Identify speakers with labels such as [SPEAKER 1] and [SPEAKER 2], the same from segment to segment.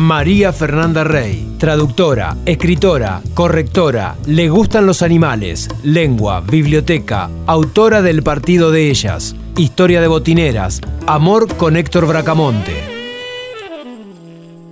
[SPEAKER 1] María Fernanda Rey, traductora, escritora, correctora, le gustan los animales, lengua, biblioteca, autora del Partido de Ellas, Historia de Botineras, Amor con Héctor Bracamonte.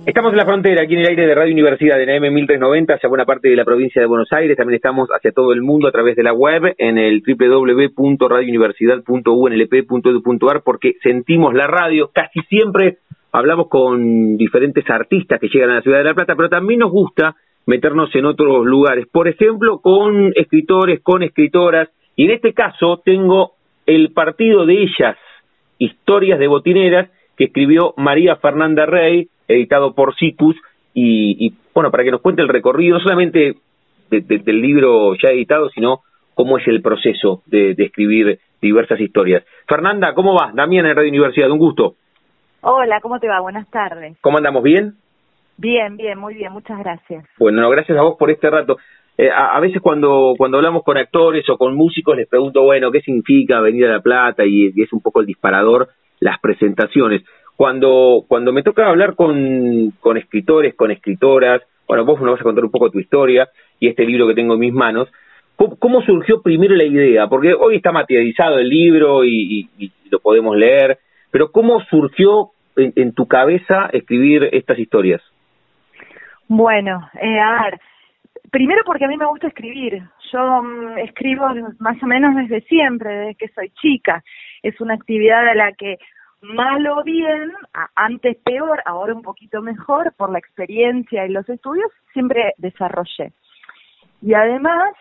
[SPEAKER 2] Estamos en la frontera, aquí en el aire de Radio Universidad, de la M1390, hacia buena parte de la provincia de Buenos Aires. También estamos hacia todo el mundo a través de la web en el www.radiouniversidad.unlp.edu.ar porque sentimos la radio casi siempre hablamos con diferentes artistas que llegan a la ciudad de La Plata, pero también nos gusta meternos en otros lugares, por ejemplo, con escritores, con escritoras, y en este caso tengo el partido de ellas, Historias de Botineras, que escribió María Fernanda Rey, editado por Cicus, y, bueno, para que nos cuente el recorrido, no solamente del libro ya editado, sino cómo es el proceso de, de escribir diversas historias. Fernanda, ¿cómo vas? Damián en Radio Universidad, un gusto.
[SPEAKER 3] Hola, ¿cómo te va? Buenas tardes.
[SPEAKER 2] ¿Cómo andamos? ¿Bien?
[SPEAKER 3] Bien, bien, muy bien, muchas gracias.
[SPEAKER 2] Bueno, gracias a vos por este rato. Eh, a, veces cuando, cuando hablamos con actores o con músicos les pregunto, bueno, ¿qué significa venir a La Plata? Y, es un poco el disparador las presentaciones. Cuando, cuando me toca hablar con, con escritores, con escritoras, bueno, vos nos vas a contar un poco tu historia y este libro que tengo en mis manos, ¿cómo, surgió primero la idea? Porque hoy está materializado el libro y lo podemos leer, pero ¿cómo surgió en, tu cabeza escribir estas historias?
[SPEAKER 3] Bueno, eh, a ver, primero porque a mí me gusta escribir. Yo mm, escribo más o menos desde siempre, desde que soy chica. Es una actividad a la que mal o bien, antes peor, ahora un poquito mejor, por la experiencia y los estudios, siempre desarrollé. Y además,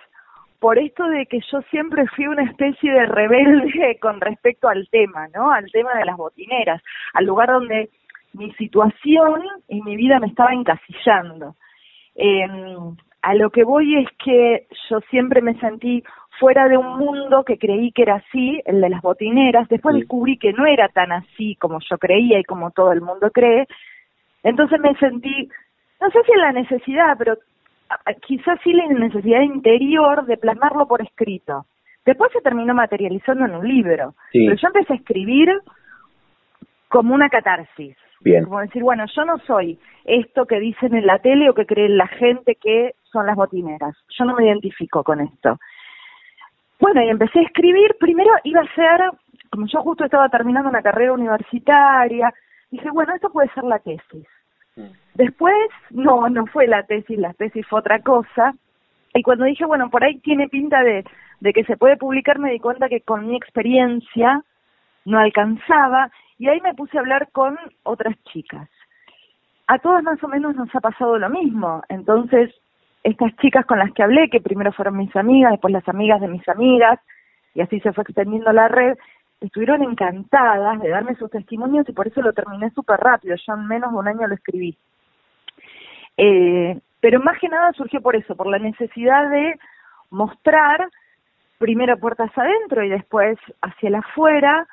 [SPEAKER 3] por esto de que yo siempre fui una especie de rebelde con respecto al tema, ¿no? Al tema de las botineras, al lugar donde mi situación y mi vida me estaba encasillando. Em, a lo que voy es que yo siempre me sentí fuera de un mundo que creí que era así, el de las botineras, después descubrí que no era tan así como yo creía y como todo el mundo cree, entonces me sentí, no sé si en la necesidad, pero quizás sí la necesidad interior de plasmarlo por escrito. Después se terminó materializando en un libro. Pero yo empecé a escribir como una catarsis.
[SPEAKER 2] Bien.
[SPEAKER 3] Como decir, bueno, yo no soy esto que dicen en la tele o que creen la gente que son las botineras. Yo no me identifico con esto. Bueno, y empecé a escribir. Primero iba a ser, como yo justo estaba terminando una carrera universitaria, dije, bueno, esto puede ser la tesis. Después, no, no fue la tesis, la tesis fue otra cosa. Y cuando dije, bueno, por ahí tiene pinta de, de que se puede publicar, me di cuenta que con mi experiencia no alcanzaba y ahí me puse a hablar con otras chicas. A todas más o menos nos ha pasado lo mismo. Entonces, estas chicas con las que hablé, que primero fueron mis amigas, después las amigas de mis amigas, y así se fue extendiendo la red, estuvieron encantadas de darme sus testimonios y por eso lo terminé súper rápido, yo en menos de un año lo escribí. Eh, pero más que nada surgió por eso, por la necesidad de mostrar primero puertas adentro y después hacia el afuera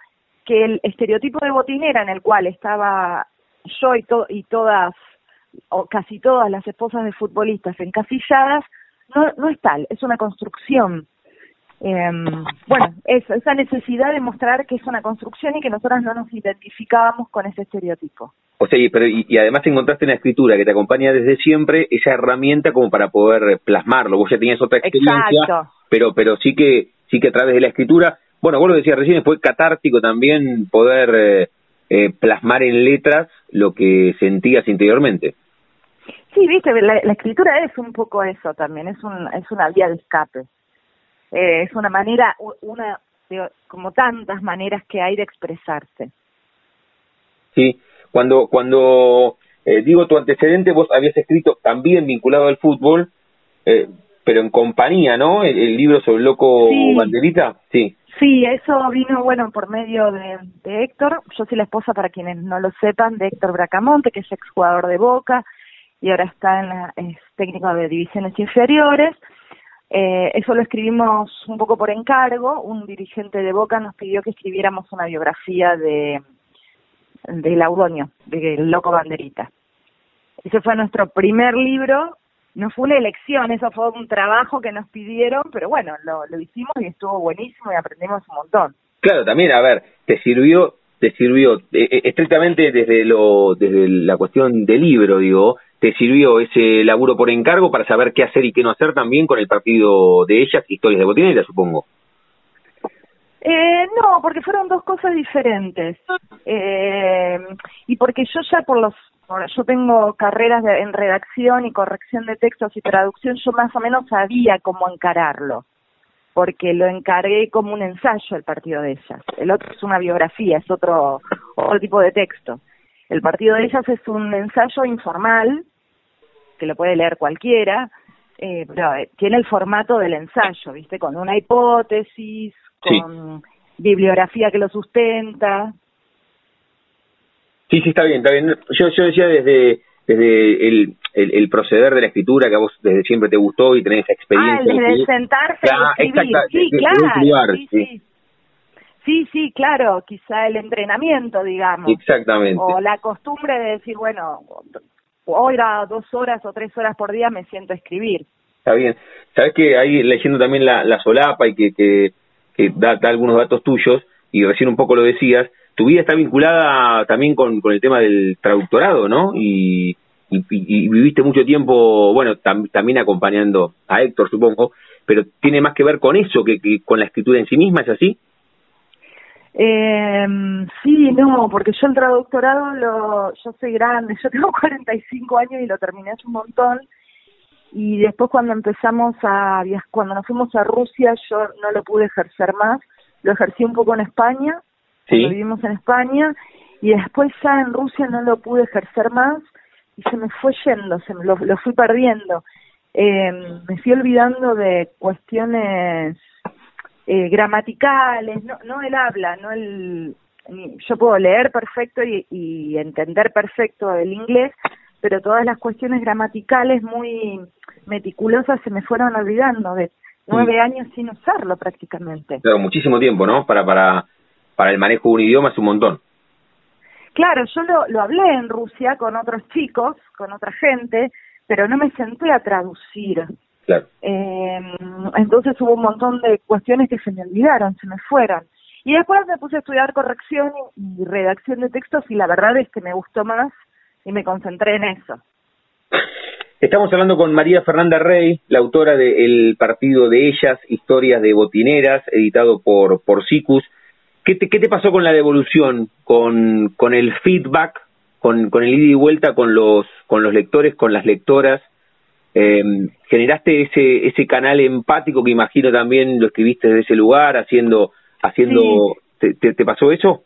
[SPEAKER 3] que el estereotipo de botinera en el cual estaba yo y, todas o casi todas las esposas de futbolistas encasilladas no, no es tal, es una construcción eh, bueno, eso, esa necesidad de mostrar que es una construcción y que nosotras no nos identificábamos con ese estereotipo.
[SPEAKER 2] O sea, y, pero, y, además encontraste en la escritura que te acompaña desde siempre esa herramienta como para poder plasmarlo. Vos ya tenías otra experiencia, pero pero sí que sí que a través de la escritura, bueno, vos lo decías recién, fue catártico también poder eh, eh, plasmar en letras lo que sentías interiormente.
[SPEAKER 3] Sí, viste, la, la, escritura es un poco eso también, es, un, es una vía de escape. Eh, es una manera, una como tantas maneras que hay de expresarse.
[SPEAKER 2] Sí, cuando cuando eh, digo tu antecedente, vos habías escrito también vinculado al fútbol, eh, pero en compañía, ¿no? El, libro sobre el loco Banderita, sí.
[SPEAKER 3] Sí, eso vino, bueno, por medio de, de, Héctor. Yo soy la esposa, para quienes no lo sepan, de Héctor Bracamonte, que es exjugador de Boca y ahora está en la, es técnico de divisiones inferiores. Eh, eso lo escribimos un poco por encargo. Un dirigente de Boca nos pidió que escribiéramos una biografía de, de Laudoño, del Loco Banderita. Ese fue nuestro primer libro. No fue una elección, eso fue un trabajo que nos pidieron, pero bueno, lo, lo hicimos y estuvo buenísimo y aprendimos un montón.
[SPEAKER 2] Claro, también, a ver, te sirvió, te sirvió eh, eh, estrictamente desde lo, desde la cuestión del libro, digo, te sirvió ese laburo por encargo para saber qué hacer y qué no hacer también con el partido de ellas, historias de botinera, supongo.
[SPEAKER 3] Eh, no, porque fueron dos cosas diferentes. Eh, y porque yo ya por los, yo tengo carreras en redacción y corrección de textos y traducción, yo más o menos sabía cómo encararlo, porque lo encargué como un ensayo el partido de ellas. El otro es una biografía, es otro, otro tipo de texto. El partido de ellas es un ensayo informal, que lo puede leer cualquiera, eh, pero eh, tiene el formato del ensayo, ¿viste? Con una hipótesis, con bibliografía que lo sustenta.
[SPEAKER 2] Sí, sí, está bien, está bien. Yo, yo decía desde desde el, el, proceder de la escritura que a vos desde siempre te gustó y tenés esa experiencia.
[SPEAKER 3] Ah, desde sentarse y escribir. sí, claro. sí, sí. Sí, sí, claro, quizá el entrenamiento, digamos.
[SPEAKER 2] Exactamente.
[SPEAKER 3] O la costumbre de decir, bueno, hoy a dos horas o tres horas por día me siento a escribir.
[SPEAKER 2] Está bien. Sabes que ahí leyendo también la, la solapa y que, que, que da, da, algunos datos tuyos, y recién un poco lo decías, tu vida está vinculada también con, con el tema del traductorado, ¿no? Y, y, viviste mucho tiempo, bueno, tam, también acompañando a Héctor, supongo, pero tiene más que ver con eso que, que con la escritura en sí misma, ¿es así?
[SPEAKER 3] Eh, sí, no, porque yo el traductorado, lo, yo soy grande, yo tengo 45 años y lo terminé hace un montón. Y después cuando empezamos a viajar, cuando nos fuimos a Rusia, yo no lo pude ejercer más. Lo ejercí un poco en España, ¿Sí? vivimos en España, y después ya en Rusia no lo pude ejercer más y se me fue yendo, se me lo, lo fui perdiendo. Eh, me fui olvidando de cuestiones eh, gramaticales, no, no el habla, no el... Yo puedo leer perfecto y, y entender perfecto el inglés, pero todas las cuestiones gramaticales muy meticulosas se me fueron olvidando de nueve años sin usarlo prácticamente.
[SPEAKER 2] Claro, muchísimo tiempo, ¿no? Para, para, para el manejo de un idioma es un montón.
[SPEAKER 3] Claro, yo lo, lo hablé en Rusia con otros chicos, con otra gente, pero no me senté a traducir.
[SPEAKER 2] Claro.
[SPEAKER 3] Eh, entonces hubo un montón de cuestiones que se me olvidaron, se me fueron. Y después me puse a estudiar corrección y, redacción de textos y la verdad es que me gustó más y me concentré en eso.
[SPEAKER 2] Estamos hablando con María Fernanda Rey, la autora de El Partido de Ellas, Historias de Botineras, editado por, por SICUS. ¿Qué te, ¿Qué te pasó con la devolución, con, con el feedback, con, con el ida y vuelta con los, con los lectores, con las lectoras? eh, generaste ese ese canal empático que imagino también lo escribiste desde ese lugar haciendo haciendo sí. ¿te, te, pasó eso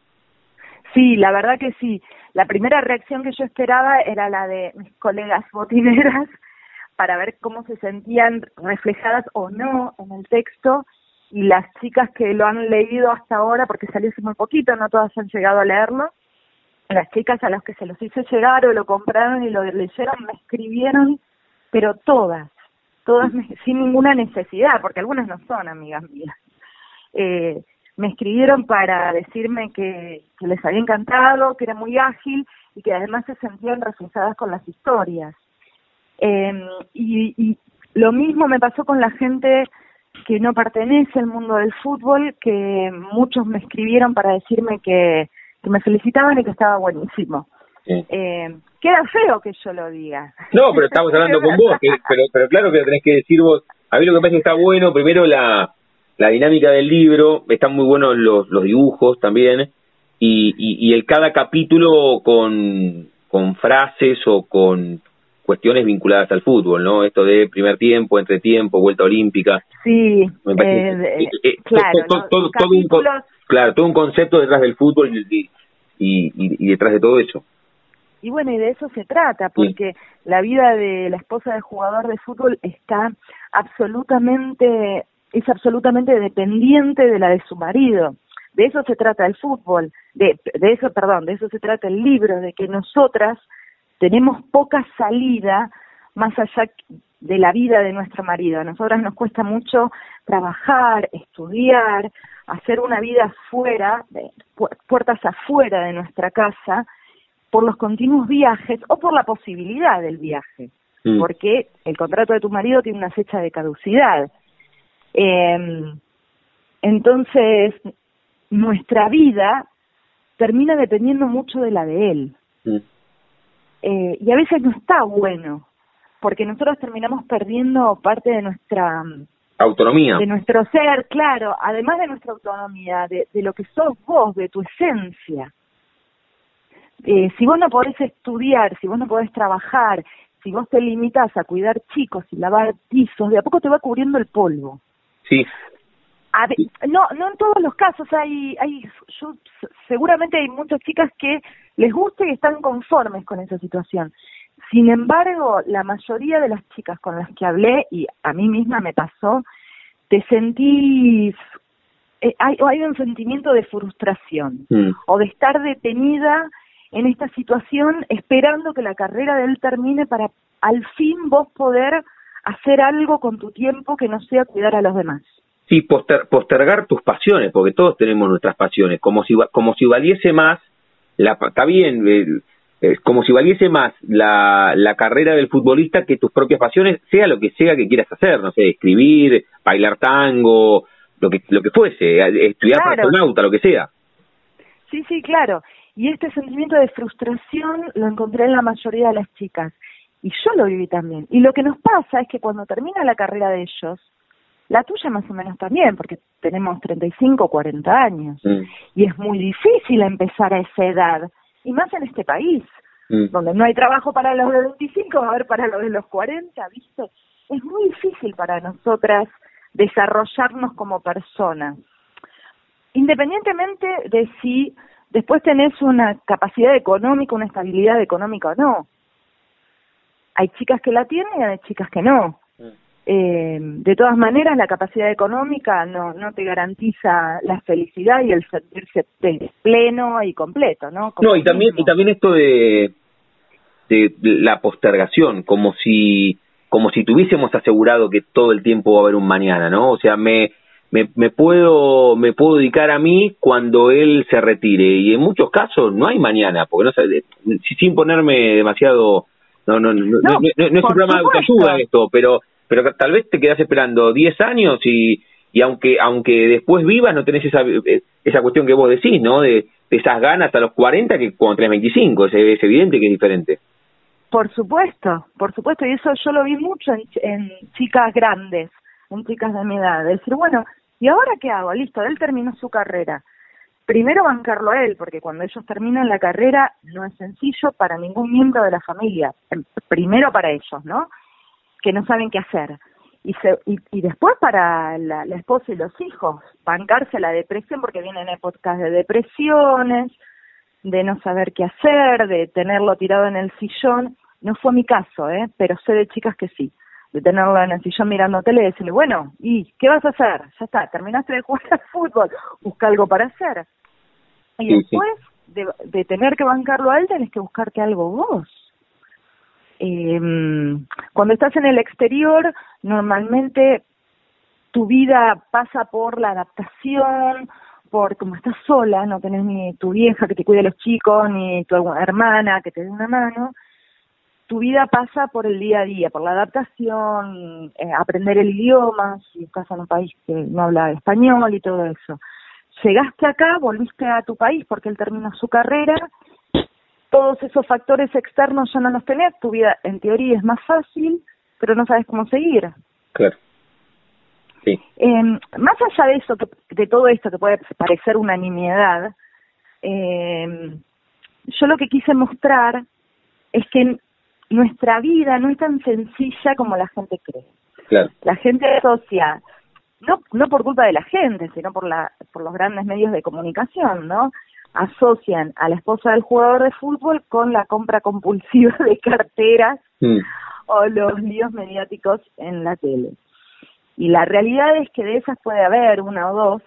[SPEAKER 3] sí la verdad que sí la primera reacción que yo esperaba era la de mis colegas botineras para ver cómo se sentían reflejadas o no en el texto y las chicas que lo han leído hasta ahora porque salió hace muy poquito no todas han llegado a leerlo las chicas a las que se los hice llegar o lo compraron y lo leyeron me escribieron pero todas, todas sin ninguna necesidad, porque algunas no son amigas mías. Eh, me escribieron para decirme que, que les había encantado, que era muy ágil y que además se sentían reflejadas con las historias. Eh, y, y lo mismo me pasó con la gente que no pertenece al mundo del fútbol, que muchos me escribieron para decirme que, que me felicitaban y que estaba buenísimo. Sí. Eh, queda feo que yo lo diga.
[SPEAKER 2] No, pero estamos hablando con vos, que, pero, pero claro que lo tenés que decir vos. A mí lo que me parece que está bueno, primero la, la dinámica del libro, están muy buenos los, los dibujos también, y, y, y el cada capítulo con, con frases o con cuestiones vinculadas al fútbol, ¿no? Esto de primer tiempo, entretiempo, vuelta olímpica.
[SPEAKER 3] Sí, me parece, eh, eh, claro,
[SPEAKER 2] todo, todo, todo un, claro, todo un concepto detrás del fútbol y, y, y detrás de todo eso.
[SPEAKER 3] Y bueno, y de eso se trata, porque sí. la vida de la esposa del jugador de fútbol está absolutamente, es absolutamente dependiente de la de su marido. De eso se trata el fútbol, de, de eso, perdón, de eso se trata el libro, de que nosotras tenemos poca salida más allá de la vida de nuestro marido. A nosotras nos cuesta mucho trabajar, estudiar, hacer una vida fuera, puertas afuera de nuestra casa, por los continuos viajes o por la posibilidad del viaje, mm. porque el contrato de tu marido tiene una fecha de caducidad. Eh, entonces, nuestra vida termina dependiendo mucho de la de él. Mm. Eh, y a veces no está bueno, porque nosotros terminamos perdiendo parte de nuestra
[SPEAKER 2] autonomía.
[SPEAKER 3] De nuestro ser, claro, además de nuestra autonomía, de, de lo que sos vos, de tu esencia. Eh, si vos no podés estudiar, si vos no podés trabajar, si vos te limitas a cuidar chicos y lavar pisos, de a poco te va cubriendo el polvo.
[SPEAKER 2] Sí.
[SPEAKER 3] no, no en todos los casos hay, hay, yo, seguramente hay muchas chicas que les gusta y están conformes con esa situación. Sin embargo, la mayoría de las chicas con las que hablé, y a mí misma me pasó, te sentís, eh, hay, hay un sentimiento de frustración mm. o de estar detenida en esta situación esperando que la carrera de él termine para al fin vos poder hacer algo con tu tiempo que no sea cuidar a los demás.
[SPEAKER 2] Sí, postergar tus pasiones, porque todos tenemos nuestras pasiones, como si como si valiese más la está bien, como si valiese más la, la carrera del futbolista que tus propias pasiones, sea lo que sea que quieras hacer, no sé, escribir, bailar tango, lo que lo que fuese, estudiar para astronauta, lo que sea.
[SPEAKER 3] Sí, sí, claro. Y este sentimiento de frustración lo encontré en la mayoría de las chicas. Y yo lo viví también. Y lo que nos pasa es que cuando termina la carrera de ellos, la tuya más o menos también, porque tenemos 35 o 40 años. Mm. Y es muy difícil empezar a esa edad. Y más en este país, mm. donde no hay trabajo para los de 25, va a haber para los de los 40, ¿viste? Es muy difícil para nosotras desarrollarnos como personas. Independientemente de si después tenés una capacidad económica, una estabilidad económica o no. Hay chicas que la tienen y hay chicas que no. Mm. Eh, de todas maneras, la capacidad económica no, no te garantiza la felicidad y el sentirse pleno y completo, ¿no?
[SPEAKER 2] no, y también, y también esto de, de la postergación, como si, como si tuviésemos asegurado que todo el tiempo va a haber un mañana, ¿no? O sea, me, me, me puedo me puedo dedicar a mí cuando él se retire y en muchos casos no hay mañana porque no sin ponerme demasiado no no no, no, es un programa de autoayuda esto pero pero tal vez te quedas esperando 10 años y y aunque aunque después vivas no tenés esa esa cuestión que vos decís no de, esas ganas a los 40 que cuando tenés 25 es, es evidente que es diferente
[SPEAKER 3] por supuesto por supuesto y eso yo lo vi mucho en, en chicas grandes en chicas de mi edad, decir, bueno, ¿Y ahora qué hago? Listo, él terminó su carrera. Primero bancarlo a él, porque cuando ellos terminan la carrera no es sencillo para ningún miembro de la familia. Em, primero para ellos, ¿no? Que no saben qué hacer. Y, se, y, después para la, la, esposa y los hijos, bancarse la depresión, porque vienen épocas de depresiones, de no saber qué hacer, de tenerlo tirado en el sillón. No fue mi caso, ¿eh? Pero sé de chicas que sí de tenerlo en el sillón mirando tele y decirle, bueno, ¿y qué vas a hacer? Ya está, terminaste de jugar al fútbol, busca algo para hacer. Y después De, de, tener que bancarlo a él, tenés que buscarte algo vos. Eh, cuando estás en el exterior, normalmente tu vida pasa por la adaptación, por como estás sola, no tenés ni tu vieja que te cuide a los chicos, ni tu hermana que te dé una mano, tu vida pasa por el día a día, por la adaptación, eh, aprender el idioma, si estás en un país que no habla español y todo eso. Llegaste acá, volviste a tu país porque él terminó su carrera, todos esos factores externos ya no los tenés, tu vida en teoría es más fácil, pero no sabes cómo seguir.
[SPEAKER 2] Claro. Sí.
[SPEAKER 3] Eh, más allá de eso, de todo esto que puede parecer una nimiedad, eh, yo lo que quise mostrar es que nuestra vida no es tan sencilla como la gente cree. La gente asocia, no, no por culpa de la gente, sino por, la, por los grandes medios de comunicación, ¿no? Asocian a la esposa del jugador de fútbol con la compra compulsiva de carteras mm. o los líos mediáticos en la tele. Y la realidad es que de esas puede haber una o dos,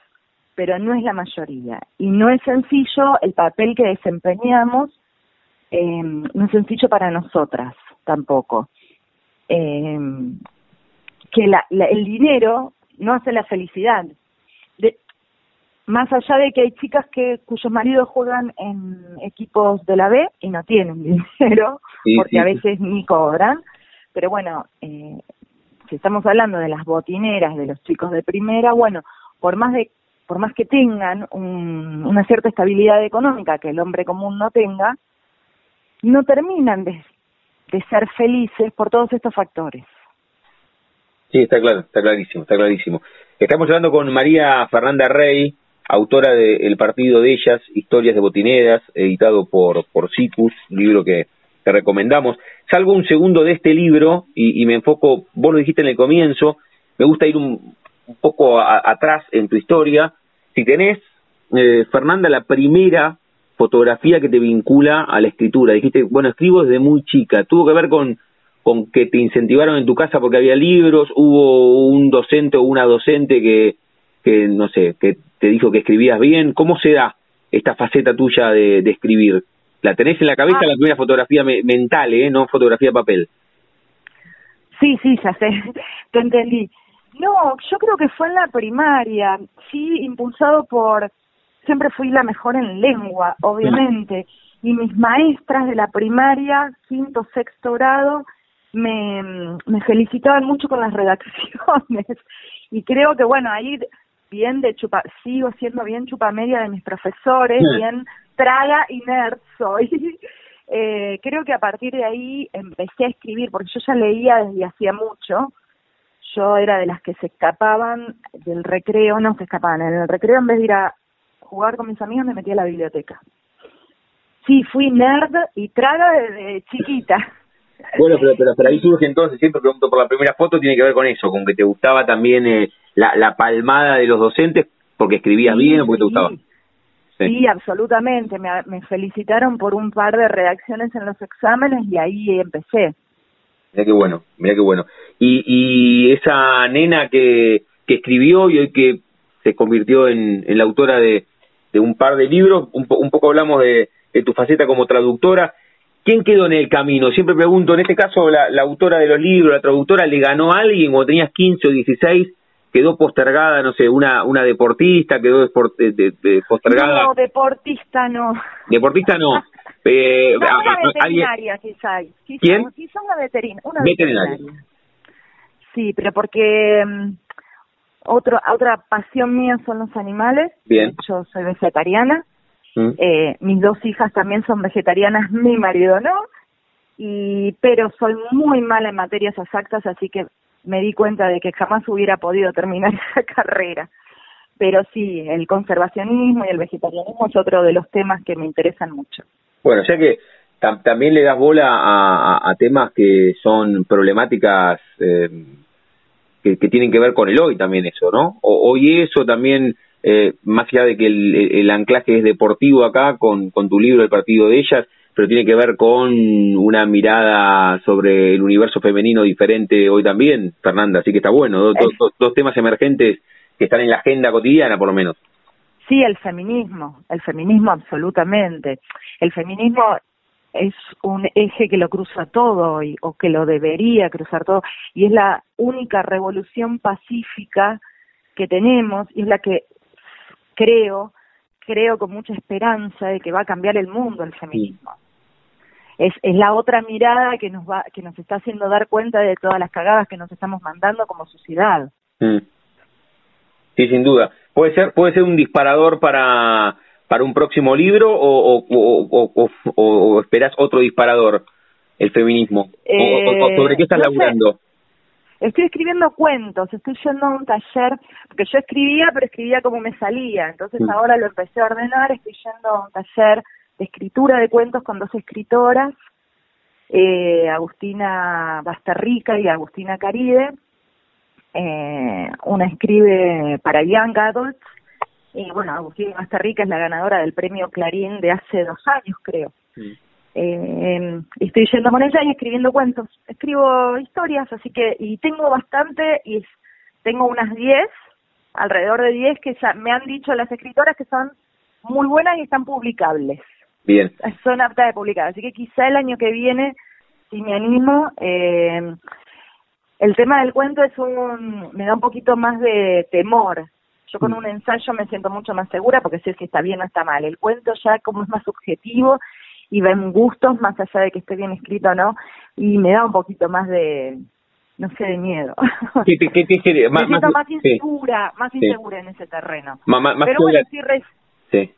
[SPEAKER 3] pero no es la mayoría. Y no es sencillo el papel que desempeñamos eh, no es sencillo para nosotras tampoco. eh, que la, el dinero no hace la felicidad. De, más allá de que hay chicas que cuyos maridos juegan en equipos de la B y no tienen dinero, porque a veces ni cobran, pero bueno, eh, si estamos hablando de las botineras, de los chicos de primera, bueno, por más de por más que tengan una cierta estabilidad económica que el hombre común no tenga, no terminan de, de ser felices por todos estos factores.
[SPEAKER 2] Sí, está claro, está clarísimo, está clarísimo. Estamos hablando con María Fernanda Rey, autora de El partido de ellas, Historias de Botineras, editado por, por Cicus, libro que, te recomendamos. Salgo un segundo de este libro y, me enfoco, vos lo dijiste en el comienzo, me gusta ir un, poco atrás en tu historia. Si tenés, eh, Fernanda, la primera fotografía que te vincula a la escritura, dijiste, bueno, escribo desde muy chica, tuvo que ver con, con que te incentivaron en tu casa porque había libros, hubo un docente o una docente que, que no sé, que te dijo que escribías bien, ¿cómo se da esta faceta tuya de escribir? La tenés en la cabeza ah. la primera fotografía mental, ¿eh? No fotografía papel.
[SPEAKER 3] Sí, sí, ya sé, te entendí. No, yo creo que fue en la primaria, sí, impulsado por, siempre fui la mejor en lengua, obviamente, y mis maestras de la primaria, quinto, sexto grado, me, me felicitaban mucho con las redacciones, y creo que bueno, ahí bien de chupa, sigo siendo bien chupa media de mis profesores, bien traga y nerd soy. Eh, creo que a partir de ahí empecé a escribir, porque yo ya leía desde hacía mucho. Yo era de las que se escapaban del recreo, no se escapaban, en el recreo en vez de ir a jugar con mis amigos me metía a la biblioteca. Sí, fui nerd y traga desde chiquita.
[SPEAKER 2] Bueno, pero, pero, ahí surge entonces, siempre pregunto por la primera foto, tiene que ver con eso, con que te gustaba también eh, la, la palmada de los docentes, porque escribías bien o porque te gustaba.
[SPEAKER 3] Sí, absolutamente. Me, felicitaron por un par de redacciones en los exámenes y ahí empecé.
[SPEAKER 2] Mira qué bueno, mira qué bueno. Y, y esa nena que, que escribió y hoy que se convirtió en, en la autora de, de, un par de libros, un, un poco hablamos de, de, tu faceta como traductora. ¿Quién quedó en el camino? Siempre pregunto, en este caso, la, la autora de los libros, la traductora, ¿le ganó a alguien cuando tenías 15 o 16? quedó postergada, no sé, una una deportista quedó de, postergada.
[SPEAKER 3] No, deportista no.
[SPEAKER 2] Deportista no.
[SPEAKER 3] Eh, una veterinaria quizá.
[SPEAKER 2] ¿Quién?
[SPEAKER 3] Quizá una, una veterinaria. Sí, pero porque um, otro, otra pasión mía son los animales.
[SPEAKER 2] Bien.
[SPEAKER 3] Yo soy vegetariana. Mm. Eh, mis dos hijas también son vegetarianas, mi marido no. Y, pero soy muy mala en materias exactas, así que me di cuenta de que jamás hubiera podido terminar esa carrera. Pero sí, el conservacionismo y el vegetarianismo es otro de los temas que me interesan mucho.
[SPEAKER 2] Bueno, ya que también le das bola a, temas que son problemáticas eh, que, tienen que ver con el hoy también eso, ¿no? O, hoy eso también, eh, más allá de que el, anclaje es deportivo acá con, tu libro El partido de ellas, pero tiene que ver con una mirada sobre el universo femenino diferente hoy también, Fernanda, así que está bueno, dos, temas emergentes que están en la agenda cotidiana por lo menos.
[SPEAKER 3] Sí, el feminismo, el feminismo absolutamente. El feminismo es un eje que lo cruza todo y, o que lo debería cruzar todo y es la única revolución pacífica que tenemos y es la que creo creo con mucha esperanza de que va a cambiar el mundo el feminismo. Es, es la otra mirada que nos va que nos está haciendo dar cuenta de todas las cagadas que nos estamos mandando como sociedad.
[SPEAKER 2] Mm. Sí, sin duda. Puede ser puede ser un disparador para para un próximo libro o, o, o, o, esperás otro disparador el feminismo o, sobre qué estás eh, laburando.
[SPEAKER 3] Estoy escribiendo cuentos, estoy yendo a un taller, porque yo escribía, pero escribía como me salía, entonces ahora lo empecé a ordenar, estoy yendo a un taller de escritura de cuentos con dos escritoras, eh, Agustina Bastarrica y Agustina Caride. Eh, una escribe para Young Adults, y bueno, Agustina Bastarrica es la ganadora del premio Clarín de hace dos años, creo. Mm. Eh, estoy yendo con ella y escribiendo cuentos. Escribo historias, así que, y tengo bastante, y tengo unas 10, alrededor de 10 que ya me han dicho las escritoras que son muy buenas y están publicables.
[SPEAKER 2] Bien.
[SPEAKER 3] Son aptas de publicar, así que quizá el año que viene, si me animo, eh, El tema del cuento es un, me da un poquito más de temor. Yo con un ensayo me siento mucho más segura porque sé si está bien o está mal. El cuento ya como es más subjetivo y ven gustos más allá de que esté bien escrito o no, y me da un poquito más de, no sé, de miedo.
[SPEAKER 2] ¿Qué, qué, qué, qué
[SPEAKER 3] me siento más, insegura, más insegura en ese terreno. Pero bueno, estoy
[SPEAKER 2] sí.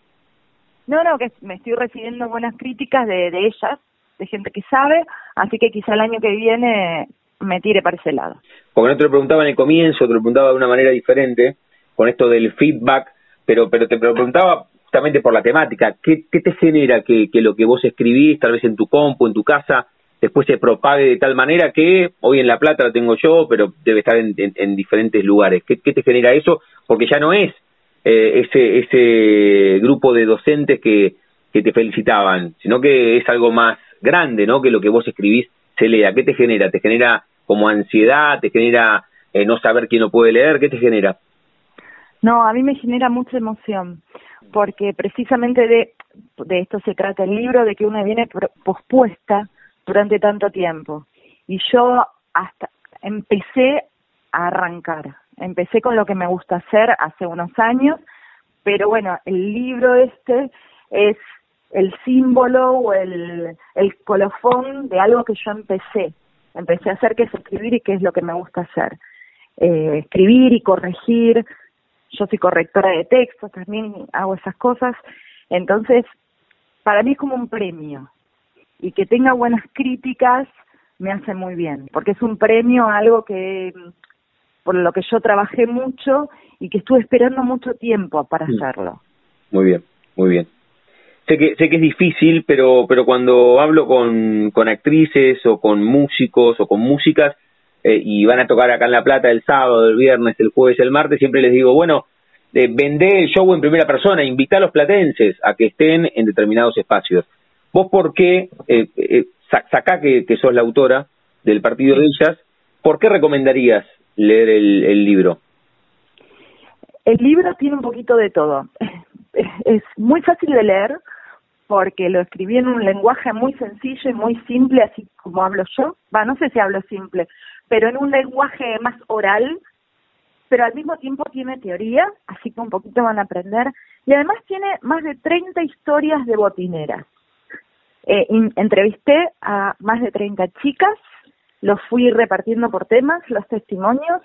[SPEAKER 3] No, no, que me estoy recibiendo buenas críticas de, de ellas, de gente que sabe, así que quizá el año que viene me tire para ese lado.
[SPEAKER 2] Porque no te lo preguntaba en el comienzo, te lo preguntaba de una manera diferente, con esto del feedback, pero, pero te lo preguntaba justamente por la temática. ¿Qué, te genera que, lo que vos escribís, tal vez en tu compu, en tu casa, después se propague de tal manera que hoy en La Plata lo tengo yo, pero debe estar en, en, diferentes lugares. ¿Qué, ¿Qué, te genera eso? Porque ya no es eh, ese, ese grupo de docentes que, que te felicitaban, sino que es algo más grande, ¿no? Que lo que vos escribís se lea. ¿Qué te genera? ¿Te genera como ansiedad? ¿Te genera eh, no saber quién lo puede leer? ¿Qué te genera?
[SPEAKER 3] No, a mí me genera mucha emoción, porque precisamente de, de esto se trata el libro, de que una viene pospuesta durante tanto tiempo. Y yo hasta empecé a arrancar, Empecé con lo que me gusta hacer hace unos años, pero bueno, el libro este es el símbolo o el, el colofón de algo que yo empecé. Empecé a hacer que es escribir y que es lo que me gusta hacer. Eh, escribir y corregir. Yo soy correctora de textos, también hago esas cosas. Entonces, para mí es como un premio. Y que tenga buenas críticas me hace muy bien, porque es un premio a algo que por lo que yo trabajé mucho y que estuve esperando mucho tiempo para mm. hacerlo.
[SPEAKER 2] Muy bien, muy bien. Sé que, sé que es difícil, pero, pero cuando hablo con, con actrices o con músicos o con músicas eh, y van a tocar acá en La Plata el sábado, el viernes, el jueves, el martes, siempre les digo, bueno, eh, vendé el show en primera persona, invita a los platenses a que estén en determinados espacios. ¿Vos por qué, eh, eh sacá que, que sos la autora del partido de ellas, ¿por qué recomendarías leer el, libro?
[SPEAKER 3] El libro tiene un poquito de todo. Es muy fácil de leer porque lo escribí en un lenguaje muy sencillo y muy simple, así como hablo yo. No sé si hablo simple, pero en un lenguaje más oral, pero al mismo tiempo tiene teoría, así que un poquito van a aprender. Y además tiene más de 30 historias de botineras. Eh, entrevisté a más de 30 chicas los fui repartiendo por temas, los testimonios,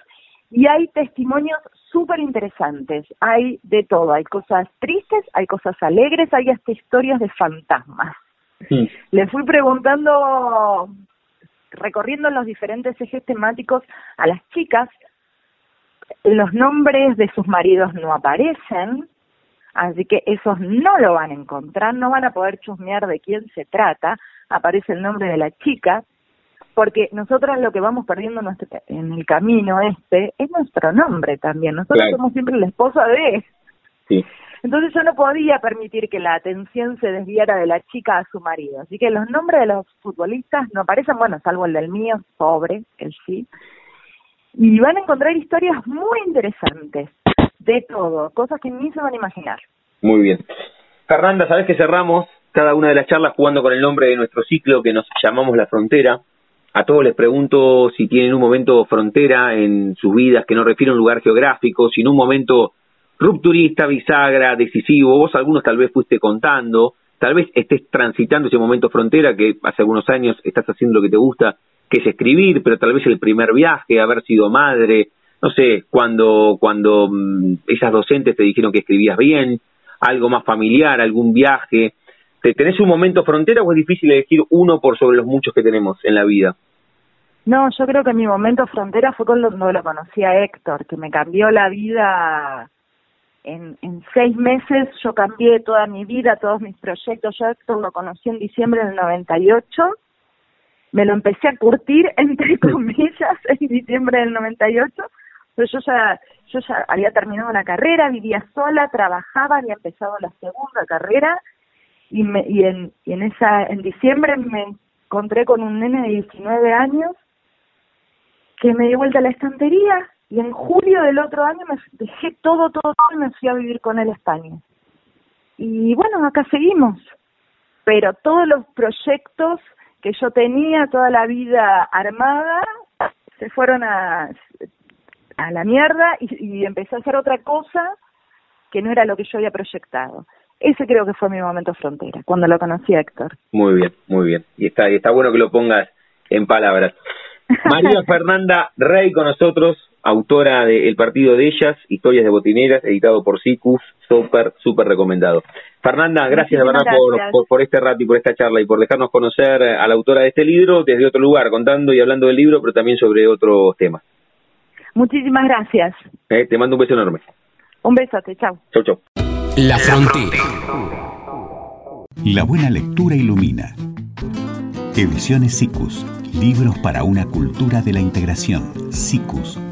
[SPEAKER 3] y hay testimonios súper interesantes. Hay de todo, hay cosas tristes, hay cosas alegres, hay hasta historias de fantasmas. Le fui preguntando, recorriendo los diferentes ejes temáticos a las chicas, los nombres de sus maridos no aparecen, así que esos no lo van a encontrar, no van a poder chusmear de quién se trata, aparece el nombre de la chica, porque nosotros lo que vamos perdiendo en el camino este es nuestro nombre también. Nosotros somos siempre la esposa de. Sí. Entonces yo no podía permitir que la atención se desviara de la chica a su marido. Así que los nombres de los futbolistas no aparecen, bueno, salvo el del mío, pobre, el sí. Y van a encontrar historias muy interesantes, de todo, cosas que ni se van a imaginar.
[SPEAKER 2] Muy bien. Fernanda, sabes que cerramos cada una de las charlas jugando con el nombre de nuestro ciclo que nos llamamos La Frontera a todos les pregunto si tienen un momento frontera en sus vidas que no refiere a un lugar geográfico, sino un momento rupturista, bisagra, decisivo. Vos algunos tal vez fuiste contando, tal vez estés transitando ese momento frontera que hace algunos años estás haciendo lo que te gusta, que es escribir, pero tal vez el primer viaje, haber sido madre, no sé, cuando, cuando mm, esas docentes te dijeron que escribías bien, algo más familiar, algún viaje, ¿Tenés un momento frontera o es difícil elegir uno por sobre los muchos que tenemos en la vida?
[SPEAKER 3] No, yo creo que mi momento frontera fue cuando lo conocí a Héctor, que me cambió la vida en, seis meses. Yo cambié toda mi vida, todos mis proyectos. Yo Héctor lo conocí en diciembre del 98. Me lo empecé a curtir, entre comillas, en diciembre del 98. Pero yo ya, yo ya había terminado la carrera, vivía sola, trabajaba, había empezado la segunda carrera y, me, y, en, y en esa en diciembre me encontré con un nene de 19 años que me dio vuelta a la estantería y en julio del otro año me dejé todo, todo, todo y me fui a vivir con él a España. Y bueno, acá seguimos. Pero todos los proyectos que yo tenía, toda la vida armada, se fueron a, a la mierda y, y empecé a hacer otra cosa que no era lo que yo había proyectado. Ese creo que fue mi momento frontera, cuando lo conocí a Héctor.
[SPEAKER 2] Muy bien, muy bien. Y está, y está bueno que lo pongas en palabras. María Fernanda Rey con nosotros, autora de El Partido de Ellas, Historias de Botineras, editado por SICUS, súper, súper recomendado. Fernanda, gracias de verdad por, por, este rato y por esta charla y por dejarnos conocer a la autora de este libro desde otro lugar, contando y hablando del libro, pero también sobre otros temas.
[SPEAKER 3] Muchísimas gracias.
[SPEAKER 2] Eh, te mando un beso enorme.
[SPEAKER 3] Un besote, chao.
[SPEAKER 2] Chau, chau.
[SPEAKER 4] La frontera.
[SPEAKER 5] La buena lectura ilumina. Ediciones SICUS. Libros para una cultura de la integración. sicus.org.ar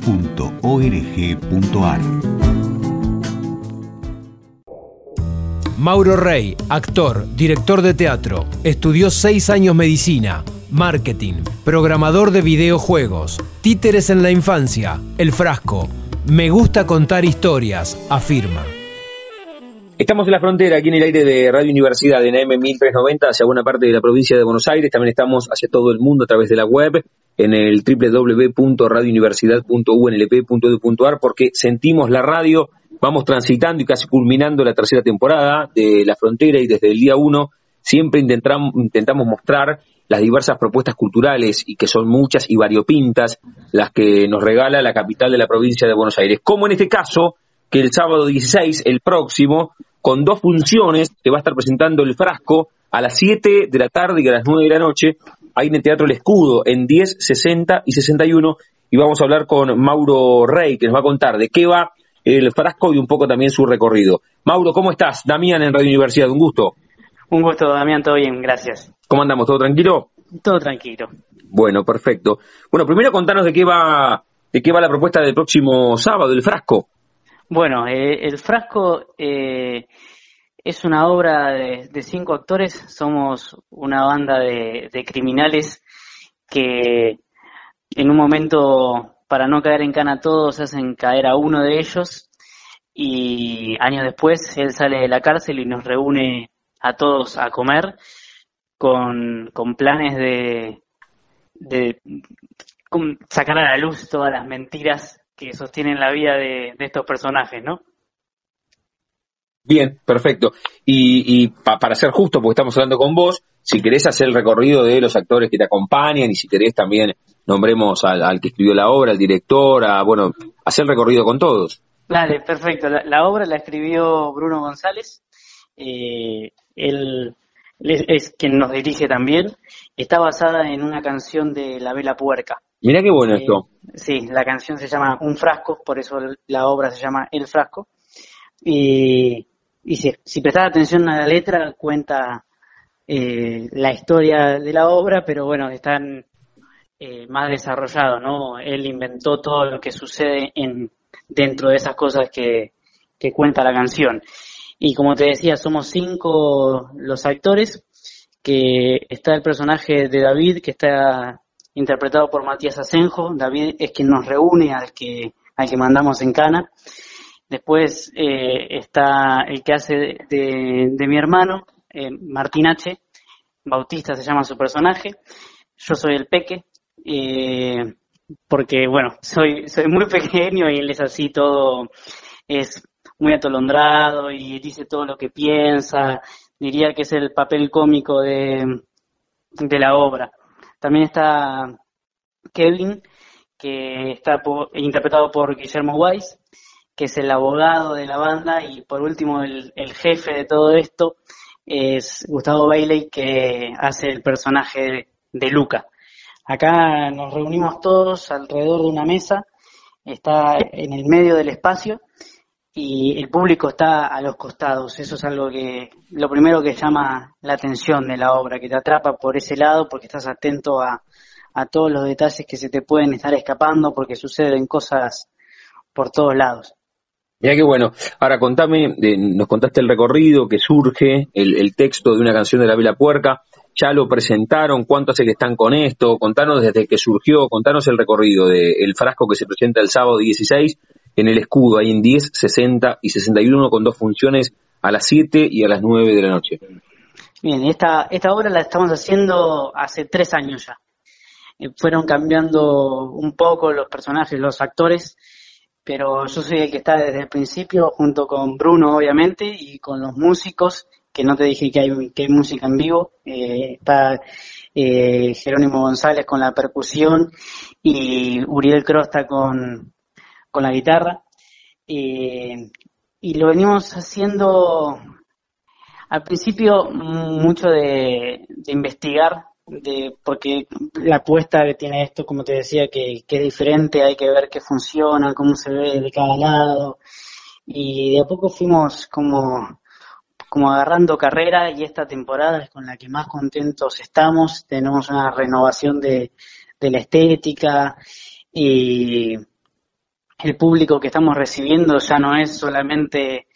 [SPEAKER 1] Mauro Rey, actor, director de teatro, estudió seis años medicina, marketing, programador de videojuegos, títeres en la infancia, el frasco. Me gusta contar historias, afirma.
[SPEAKER 2] Estamos en la frontera, aquí en el aire de Radio Universidad, en AM 1390, hacia buena parte de la provincia de Buenos Aires. También estamos hacia todo el mundo a través de la web, en el www.radiouniversidad.unlp.edu.ar, porque sentimos la radio, vamos transitando y casi culminando la tercera temporada de la frontera y desde el día uno siempre intentamos, intentamos mostrar las diversas propuestas culturales y que son muchas y variopintas las que nos regala la capital de la provincia de Buenos Aires. Como en este caso, que el sábado 16, el próximo, con dos funciones, te va a estar presentando el frasco a las 7 de la tarde y a las 9 de la noche, ahí en el Teatro El Escudo, en 10, 60 y 61, y vamos a hablar con Mauro Rey, que nos va a contar de qué va el frasco y un poco también su recorrido. Mauro, ¿cómo estás? Damián en Radio Universidad, un gusto.
[SPEAKER 6] Un gusto, Damián, todo bien, gracias.
[SPEAKER 2] ¿Cómo andamos? ¿Todo tranquilo?
[SPEAKER 6] Todo tranquilo.
[SPEAKER 2] Bueno, perfecto. Bueno, primero contanos de qué va, de qué va la propuesta del próximo sábado, el frasco.
[SPEAKER 6] Bueno, eh, el frasco eh, es una obra de, cinco actores. Somos una banda de, criminales que en un momento, para no caer en cana todos, hacen caer a uno de ellos y años después él sale de la cárcel y nos reúne a todos a comer con, con planes de, de sacar a la luz todas las mentiras que sostienen la vida de, estos personajes, ¿no?
[SPEAKER 2] Bien, perfecto. Y, para ser justo, porque estamos hablando con vos, si querés hacer el recorrido de los actores que te acompañan y si querés también nombremos al, que escribió la obra, al director, a, bueno, hacer el recorrido con todos.
[SPEAKER 6] Dale, perfecto. La, obra la escribió Bruno González. Eh, él, es quien nos dirige también. Está basada en una canción de La Vela Puerca.
[SPEAKER 2] Mira qué bueno esto.
[SPEAKER 6] Sí, la canción se llama Un Frasco, por eso la obra se llama El Frasco. Y, y si, si prestas atención a la letra, cuenta eh, la historia de la obra, pero bueno, están eh, más desarrollado, ¿no? Él inventó todo lo que sucede en dentro de esas cosas que, que cuenta la canción. Y como te decía, somos cinco los actores, que está el personaje de David, que está interpretado por Matías Asenjo. David es quien nos reúne al que, al que mandamos en cana. Después eh, está el que hace de, mi hermano, eh, Martín H. Bautista se llama su personaje. Yo soy el peque, eh, porque bueno, soy, soy muy pequeño y él es así todo, es muy atolondrado y dice todo lo que piensa. Diría que es el papel cómico de, de la obra. También está Kevin, que está interpretado por Guillermo Weiss, que es el abogado de la banda, y por último el, jefe de todo esto es Gustavo Bailey, que hace el personaje de Luca. Acá nos reunimos todos alrededor de una mesa, está en el medio del espacio y el público está a los costados. Eso es algo que, lo primero que llama la atención de la obra, que te atrapa por ese lado porque estás atento a, todos los detalles que se te pueden estar escapando porque suceden cosas por todos lados.
[SPEAKER 2] Mira qué bueno. Ahora contame, nos contaste el recorrido que surge, el, texto de una canción de la Vela Puerca. Ya lo presentaron, cuánto hace que están con esto, contanos desde que surgió, contanos el recorrido del frasco que se presenta el sábado 16 en el escudo, ahí en 10, 60 y 61 con dos funciones a las 7 y a las 9 de la noche.
[SPEAKER 6] Bien, esta, esta obra la estamos haciendo hace tres años ya. eh, fueron cambiando un poco los personajes, los actores, pero yo soy el que está desde el principio, junto con Bruno, obviamente, y con los músicos, que no te dije que hay, que hay música en vivo, eh, está eh, Jerónimo González con la percusión y Uriel Crosta con, con la guitarra. y lo venimos haciendo al principio mucho de, investigar de porque la apuesta que tiene esto, como te decía, que, es diferente, hay que ver qué funciona, cómo se ve de cada lado. Y de a poco fuimos como, como agarrando carrera y esta temporada es con la que más contentos estamos. Tenemos una renovación de la estética y el público que estamos recibiendo ya no es solamente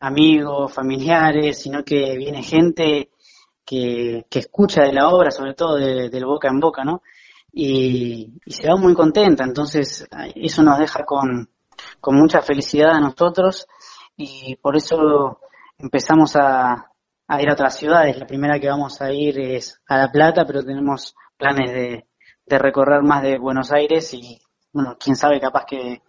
[SPEAKER 6] amigos, familiares, sino que viene gente que, escucha de la obra, sobre todo del boca en boca, ¿no? Y, se va muy contenta, entonces eso nos deja con, con mucha felicidad a nosotros y por eso empezamos a, a, ir a otras ciudades. La primera que vamos a ir es a La Plata, pero tenemos planes de, de recorrer más de Buenos Aires y, bueno, quién sabe, capaz que,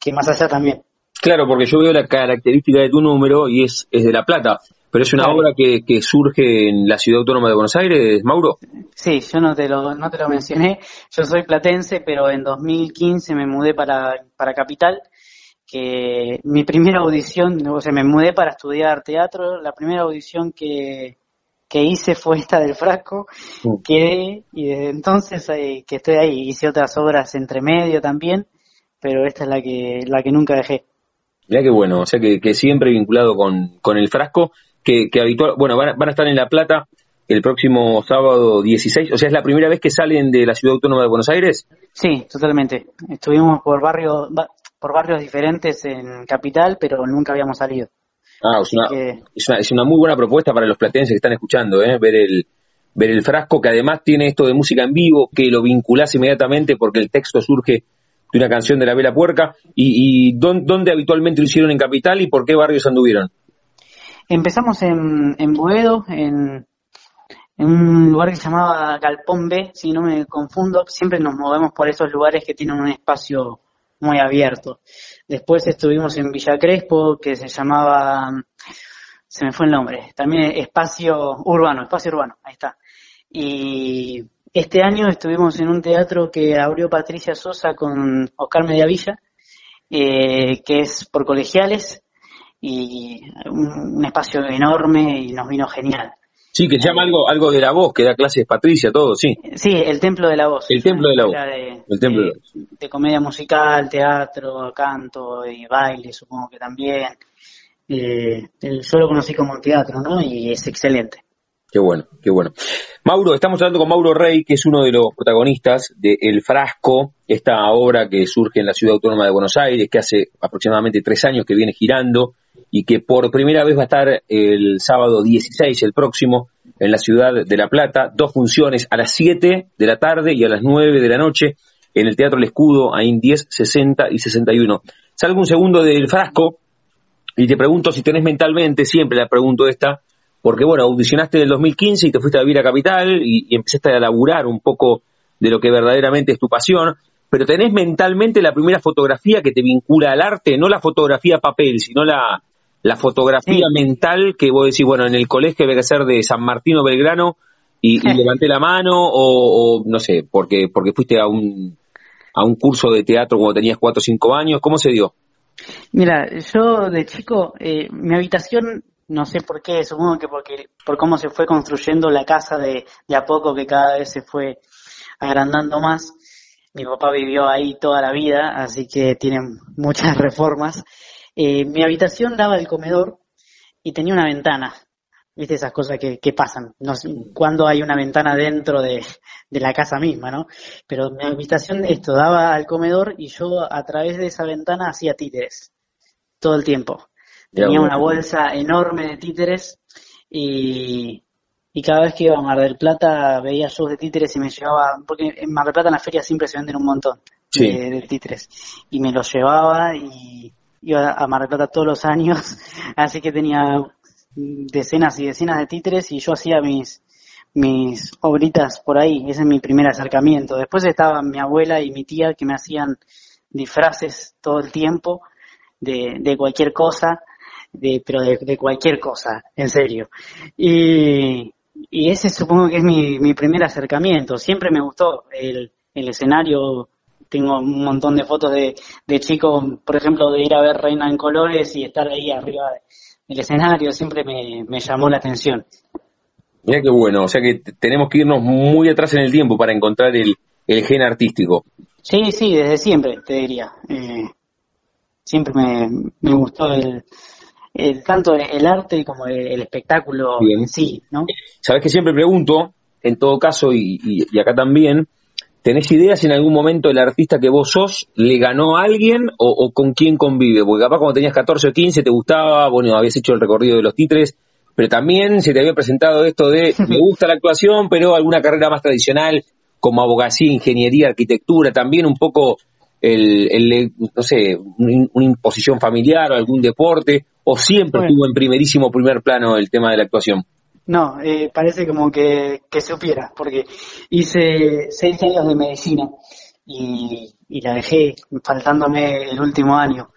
[SPEAKER 6] que más allá también.
[SPEAKER 2] Claro, porque yo veo la característica de tu número y es, es de La Plata. Pero es una obra que, que, surge en la ciudad autónoma de Buenos Aires, Mauro.
[SPEAKER 6] Sí, yo no te lo, no te lo mencioné. Yo soy platense, pero en 2015 me mudé para, para Capital. Que mi primera audición, o sea, me mudé para estudiar teatro. La primera audición que, que hice fue esta del frasco. Mm. Quedé y desde entonces eh, que estoy ahí hice otras obras entre medio también, pero esta es la que, la que nunca dejé.
[SPEAKER 2] Mira qué bueno, o sea que, que siempre vinculado con, con el frasco que, habitual, bueno, van a, estar en La Plata el próximo sábado 16, o sea, ¿es la primera vez que salen de la Ciudad Autónoma de Buenos Aires?
[SPEAKER 6] Sí, totalmente. Estuvimos por barrios, por barrios diferentes en Capital, pero nunca habíamos salido.
[SPEAKER 2] Ah, es una, es una, muy buena propuesta para los platenses que están escuchando, ¿eh? ver el ver el frasco que además tiene esto de música en vivo, que lo vinculás inmediatamente porque el texto surge de una canción de la Vela Puerca. ¿Y, dónde habitualmente lo hicieron en Capital y por qué barrios anduvieron?
[SPEAKER 6] Empezamos en Boedo, en, un lugar que se llamaba Galpón B, si no me confundo, siempre nos movemos por esos lugares que tienen un espacio muy abierto. Después estuvimos en Villa Crespo, que se llamaba, se me fue el nombre, también espacio urbano, espacio urbano, ahí está. Y este año estuvimos en un teatro que abrió Patricia Sosa con Oscar Mediavilla, eh, que es por colegiales, y un, espacio enorme y nos vino genial.
[SPEAKER 2] Sí, que se llama algo, algo de la voz, que da clases Patricia, todo, sí.
[SPEAKER 6] Sí, el Templo de la Voz.
[SPEAKER 2] El Templo de la Voz.
[SPEAKER 6] De,
[SPEAKER 2] el templo
[SPEAKER 6] de, comedia musical, teatro, canto y baile, supongo que también. Eh, yo lo conocí como teatro, ¿no? Y es excelente.
[SPEAKER 2] Qué bueno, qué bueno. Mauro, estamos hablando con Mauro Rey, que es uno de los protagonistas de El Frasco, esta obra que surge en la Ciudad Autónoma de Buenos Aires, que hace aproximadamente tres años que viene girando y que por primera vez va a estar el sábado 16, el próximo, en la ciudad de La Plata, dos funciones a las 7 de la tarde y a las 9 de la noche en el Teatro El Escudo, ahí en 10, 60 y 61. Salgo un segundo del frasco y te pregunto si tenés mentalmente, siempre la pregunto esta, porque bueno, audicionaste en el 2015 y te fuiste a vivir a Capital y, y, empezaste a laburar un poco de lo que verdaderamente es tu pasión, pero tenés mentalmente la primera fotografía que te vincula al arte, no la fotografía papel, sino la, la fotografía mental que vos decís, bueno, en el colegio debe ser de San Martino Belgrano y, levanté la mano o, no sé, porque, porque fuiste a un, a un curso de teatro cuando tenías 4 o 5 años, ¿cómo se dio?
[SPEAKER 6] Mira, yo de chico, eh, mi habitación, no sé por qué, supongo que porque por cómo se fue construyendo la casa de, de a poco, que cada vez se fue agrandando más. Mi papá vivió ahí toda la vida, así que tiene muchas reformas. Eh, mi habitación daba al comedor y tenía una ventana. ¿Viste esas cosas que, pasan? No sé cuándo hay una ventana dentro de, la casa misma, ¿no? Pero mi habitación, esto, daba al comedor y yo a través de esa ventana hacía títeres. Todo el tiempo. Tenía una bolsa enorme de títeres y, cada vez que iba a Mar del Plata veía shows de títeres y me llevaba, porque en Mar del Plata en la feria siempre se venden un montón de, de, títeres, y me los llevaba y, iba a Mar todos los años, así que tenía decenas y decenas de títeres y yo hacía mis, mis obritas por ahí, ese es mi primer acercamiento. Después estaban mi abuela y mi tía que me hacían disfraces todo el tiempo de, de cualquier cosa, de, pero de, cualquier cosa, en serio. Y, y ese supongo que es mi, mi primer acercamiento. Siempre me gustó el, el escenario. Tengo un montón de fotos de, de chico, por ejemplo, de ir a ver Reina en Colores y estar ahí arriba del escenario. Siempre me, me llamó la atención.
[SPEAKER 2] Mira qué bueno, o sea que tenemos que irnos muy atrás en el tiempo para encontrar el, el gen artístico.
[SPEAKER 6] Sí, sí, desde siempre, te diría. Eh, siempre me, me gustó el, el, tanto el arte como el, espectáculo en sí, ¿no?
[SPEAKER 2] Sabes que siempre pregunto, en todo caso, y, y, acá también, ¿tenés ideas en algún momento el artista que vos sos le ganó a alguien o, o, con quién convive? Porque capaz cuando tenías 14 o 15 te gustaba, bueno, habías hecho el recorrido de los titres, pero también se te había presentado esto de me gusta la actuación, pero alguna carrera más tradicional como abogacía, ingeniería, arquitectura, también un poco el, el no sé, una imposición familiar o algún deporte, o siempre estuvo en primerísimo primer plano el tema de la actuación.
[SPEAKER 6] No, eh, parece como que, que supiera, porque hice seis años de medicina y, y la dejé faltándome el último año.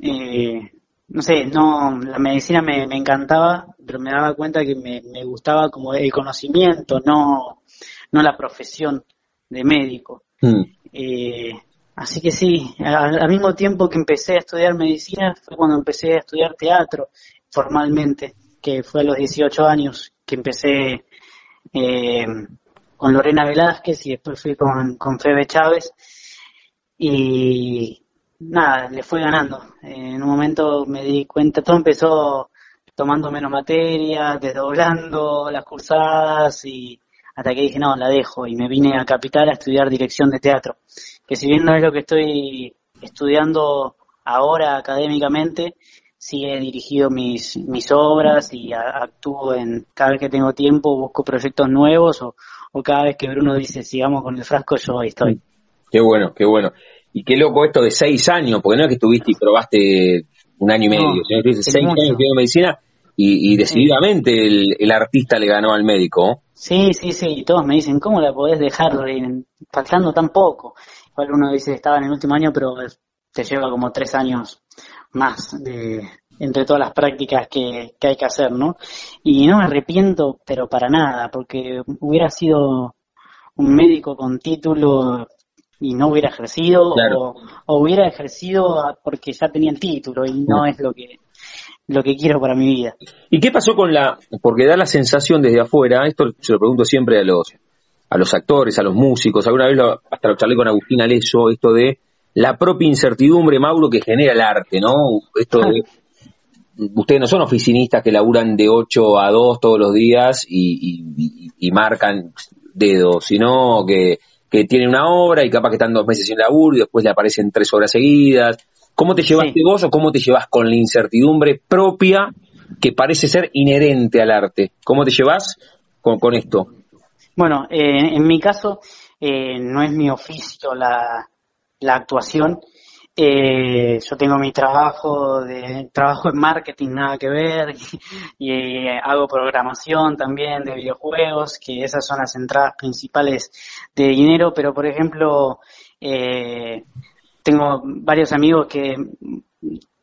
[SPEAKER 6] Eh, no sé, no, la medicina me, me encantaba, pero me daba cuenta que me, me, gustaba como el conocimiento, no, no la profesión de médico. Mm. Eh, así que sí, al, mismo tiempo que empecé a estudiar medicina fue cuando empecé a estudiar teatro formalmente, que fue a los 18 años que empecé eh, con Lorena Velázquez y después fui con, con Febe Chávez. Y, nada, le fue ganando. en un momento me di cuenta, todo empezó tomando menos materia, desdoblando las cursadas y hasta que dije, no, la dejo y me vine a Capital a estudiar dirección de teatro, que si bien no es lo que estoy estudiando ahora académicamente, sí he dirigido mis, mis obras y actúo en, cada vez que tengo tiempo busco proyectos nuevos o, o cada vez que Bruno dice sigamos con el frasco yo ahí estoy.
[SPEAKER 2] Qué bueno, qué bueno. Y qué loco esto de seis años, porque no es que estuviste y probaste un año y medio, sino que estuviste seis años estudiando medicina y, decididamente el, artista le ganó al médico.
[SPEAKER 6] Sí, sí, sí, y todos me dicen, ¿cómo la podés dejar faltando tan poco? Igual uno dice, estaba en el último año, pero te lleva como tres años más de, entre todas las prácticas que, que hay que hacer, ¿no? Y no me arrepiento, pero para nada, porque hubiera sido un médico con título y no hubiera ejercido o, hubiera ejercido porque ya tenía el título y no es lo que lo que quiero para mi vida.
[SPEAKER 2] ¿Y qué pasó con la porque da la sensación desde afuera, esto se lo pregunto siempre a los a los actores, a los músicos, alguna vez lo, hasta lo charlé con Agustín Aleso, esto de la propia incertidumbre, Mauro, que genera el arte, ¿no? Esto de ustedes no son oficinistas que laburan de 8 a 2 todos los días y, y marcan dedos, sino que que tiene una obra y capaz que están dos meses sin laburo y después le aparecen tres obras seguidas. ¿Cómo te llevaste vos o cómo te llevas con la incertidumbre propia que parece ser inherente al arte? ¿Cómo te llevas con, con esto?
[SPEAKER 6] Bueno, eh, en mi caso eh, no es mi oficio la, la actuación, eh, yo tengo mi trabajo de trabajo en marketing nada que ver y, eh, hago programación también de videojuegos que esas son las entradas principales de dinero pero por ejemplo eh, tengo varios amigos que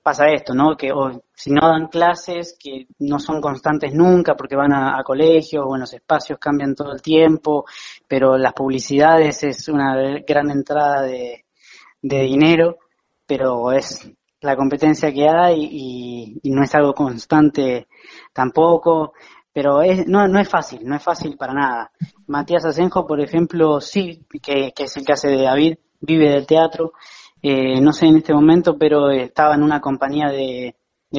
[SPEAKER 6] pasa esto no que si no dan clases que no son constantes nunca porque van a, colegios o en los espacios cambian todo el tiempo pero las publicidades es una gran entrada de dinero pero es la competencia que hay y, no es algo constante tampoco, pero es, no, no es fácil, no es fácil para nada. Matías Asenjo, por ejemplo, sí, que, es el que hace de David, vive del teatro, eh, no sé en este momento, pero estaba en una compañía de,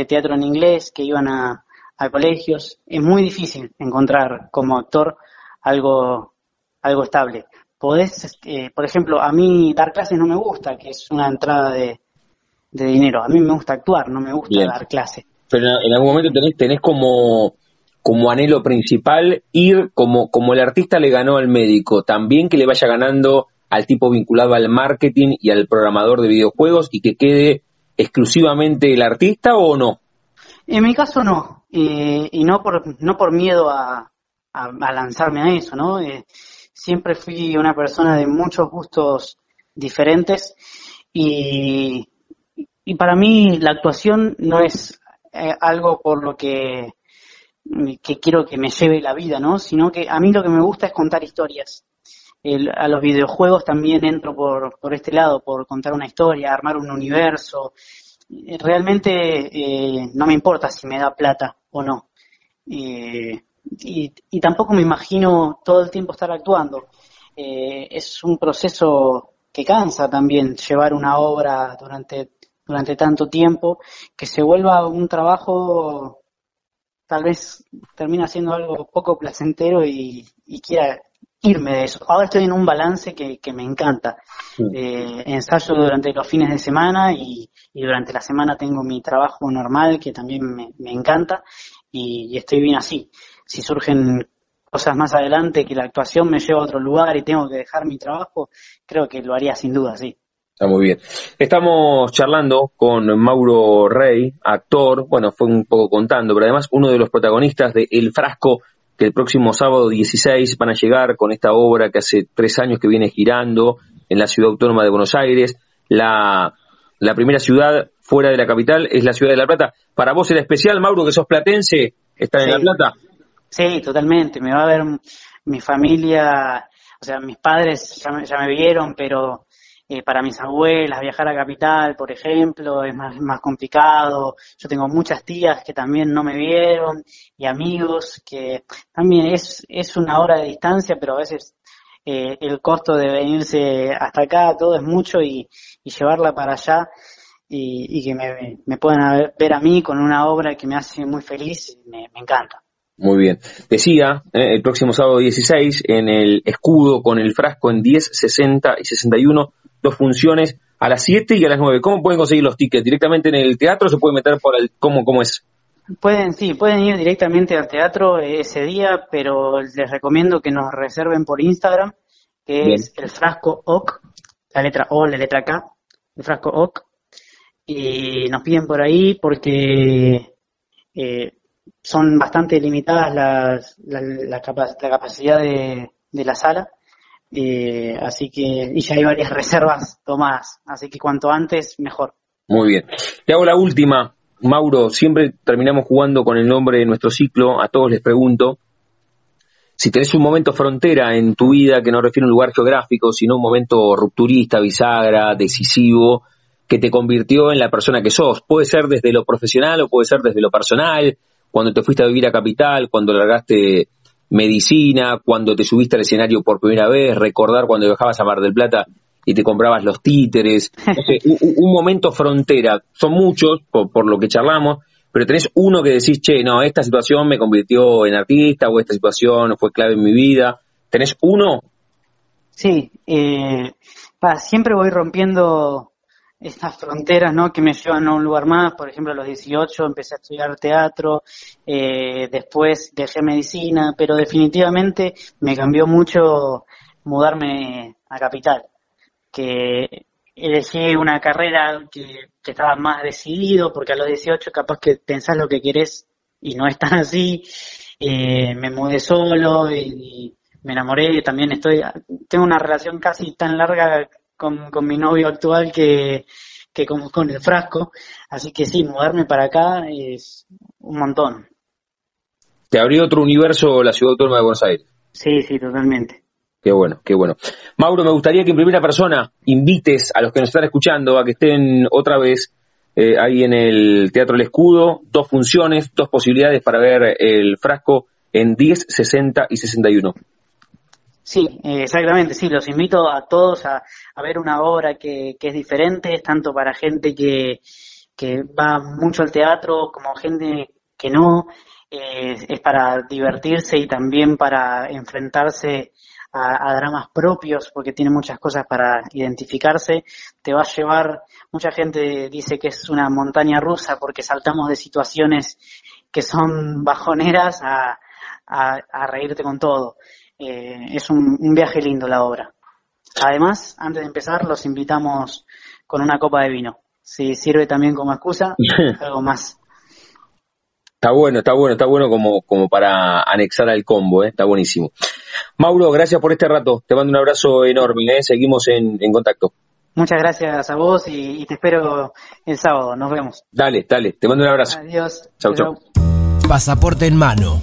[SPEAKER 6] teatro en inglés que iban a, colegios. Es muy difícil encontrar como actor algo, algo estable. Podés, eh, por ejemplo, a mí dar clases no me gusta, que es una entrada de, de dinero. A mí me gusta actuar, no me gusta dar clase.
[SPEAKER 2] Pero en algún momento tenés, tenés como, como anhelo principal ir como, como el artista le ganó al médico, también que le vaya ganando al tipo vinculado al marketing y al programador de videojuegos y que quede exclusivamente el artista o no?
[SPEAKER 6] En mi caso no, eh, y no por, no por miedo a, a, lanzarme a eso, ¿no? Eh, siempre fui una persona de muchos gustos diferentes y, y para mí la actuación no es eh, algo por lo que, que quiero que me lleve la vida, ¿no? Sino que a mí lo que me gusta es contar historias. A los videojuegos también entro por, por este lado, por contar una historia, armar un universo. Realmente eh, no me importa si me da plata o no. Eh, y, y, tampoco me imagino todo el tiempo estar actuando. Eh, es un proceso que cansa también llevar una obra durante, durante tanto tiempo, que se vuelva un trabajo, tal vez termina siendo algo poco placentero y, quiera irme de eso. Ahora estoy en un balance que, que me encanta. Eh, ensayo durante los fines de semana y, y, durante la semana tengo mi trabajo normal que también me, me encanta y, estoy bien así. Si surgen cosas más adelante que la actuación me lleva a otro lugar y tengo que dejar mi trabajo, creo que lo haría sin duda, sí.
[SPEAKER 2] Está muy bien. Estamos charlando con Mauro Rey, actor, bueno, fue un poco contando, pero además uno de los protagonistas de El Frasco, que el próximo sábado 16 van a llegar con esta obra que hace tres años que viene girando en la ciudad autónoma de Buenos Aires. La, la primera ciudad fuera de la capital es la ciudad de La Plata. Para vos era especial, Mauro, que sos platense, estar en La Plata.
[SPEAKER 6] Sí, totalmente. Me va a ver mi familia, o sea, mis padres ya me, ya me vieron, pero eh, para mis abuelas viajar a capital, por ejemplo, es más, más complicado. Yo tengo muchas tías que también no me vieron y amigos que también es, es una hora de distancia, pero a veces eh, el costo de venirse hasta acá, todo es mucho y, llevarla para allá y, y que me, me, puedan ver a mí con una obra que me hace muy feliz, me, me encanta.
[SPEAKER 2] Muy bien. Decía, eh, el próximo sábado 16, en el escudo con el frasco en 10, 60 y 61, dos funciones a las 7 y a las 9. ¿Cómo pueden conseguir los tickets? ¿Directamente en el teatro o se puede meter por el... ¿Cómo, cómo es?
[SPEAKER 6] Pueden, sí, pueden ir directamente al teatro ese día, pero les recomiendo que nos reserven por Instagram, que es el frasco OC, la letra O, la letra K, el frasco OC, y nos piden por ahí porque eh, son bastante limitadas las, la, la, capacidad de, de, la sala, eh, así que, y ya hay varias reservas tomadas, así que cuanto antes, mejor.
[SPEAKER 2] Muy bien. Te hago la última, Mauro, siempre terminamos jugando con el nombre de nuestro ciclo, a todos les pregunto, si tenés un momento frontera en tu vida que no refiere a un lugar geográfico, sino un momento rupturista, bisagra, decisivo, que te convirtió en la persona que sos. Puede ser desde lo profesional o puede ser desde lo personal, cuando te fuiste a vivir a Capital, cuando largaste medicina, cuando te subiste al escenario por primera vez, recordar cuando viajabas a Mar del Plata y te comprabas los títeres, un, momento frontera, son muchos por, lo que charlamos, pero tenés uno que decís, che, no, esta situación me convirtió en artista o esta situación fue clave en mi vida, ¿tenés uno?
[SPEAKER 6] Sí, eh, siempre voy rompiendo estas fronteras ¿no? que me llevan a un lugar más. Por ejemplo, a los 18 empecé a estudiar teatro, eh, después dejé medicina, pero definitivamente me cambió mucho mudarme a Capital, que elegí una carrera que, estaba más decidido, porque a los 18 capaz que pensás lo que querés y no es tan así. Eh, me mudé solo y, me enamoré, también estoy, tengo una relación casi tan larga con, mi novio actual que, que con, con el frasco. Así que sí, mudarme para acá es un montón.
[SPEAKER 2] ¿Te abrió otro universo la ciudad autónoma de Buenos Aires?
[SPEAKER 6] Sí, sí, totalmente.
[SPEAKER 2] Qué bueno, qué bueno. Mauro, me gustaría que en primera persona invites a los que nos están escuchando a que estén otra vez eh, ahí en el Teatro El Escudo, dos funciones, dos posibilidades para ver el frasco en 10, 60 y 61.
[SPEAKER 6] Sí, exactamente, sí, los invito a todos a, ver una obra que, que, es diferente, tanto para gente que, que va mucho al teatro como gente que no, eh, es para divertirse y también para enfrentarse a, dramas propios, porque tiene muchas cosas para identificarse, te va a llevar, mucha gente dice que es una montaña rusa porque saltamos de situaciones que son bajoneras a, a reírte con todo. Eh, es un, viaje lindo la obra. Además, antes de empezar, los invitamos con una copa de vino. Si sirve también como excusa, algo más.
[SPEAKER 2] Está bueno, está bueno, está bueno como, como para anexar al combo, ¿eh? está buenísimo. Mauro, gracias por este rato. Te mando un abrazo enorme, ¿eh? seguimos en, contacto.
[SPEAKER 6] Muchas gracias a vos y, te espero el sábado. Nos vemos.
[SPEAKER 2] Dale, dale, te mando un abrazo.
[SPEAKER 6] Adiós.
[SPEAKER 2] Chau, chau.
[SPEAKER 1] Pasaporte en mano.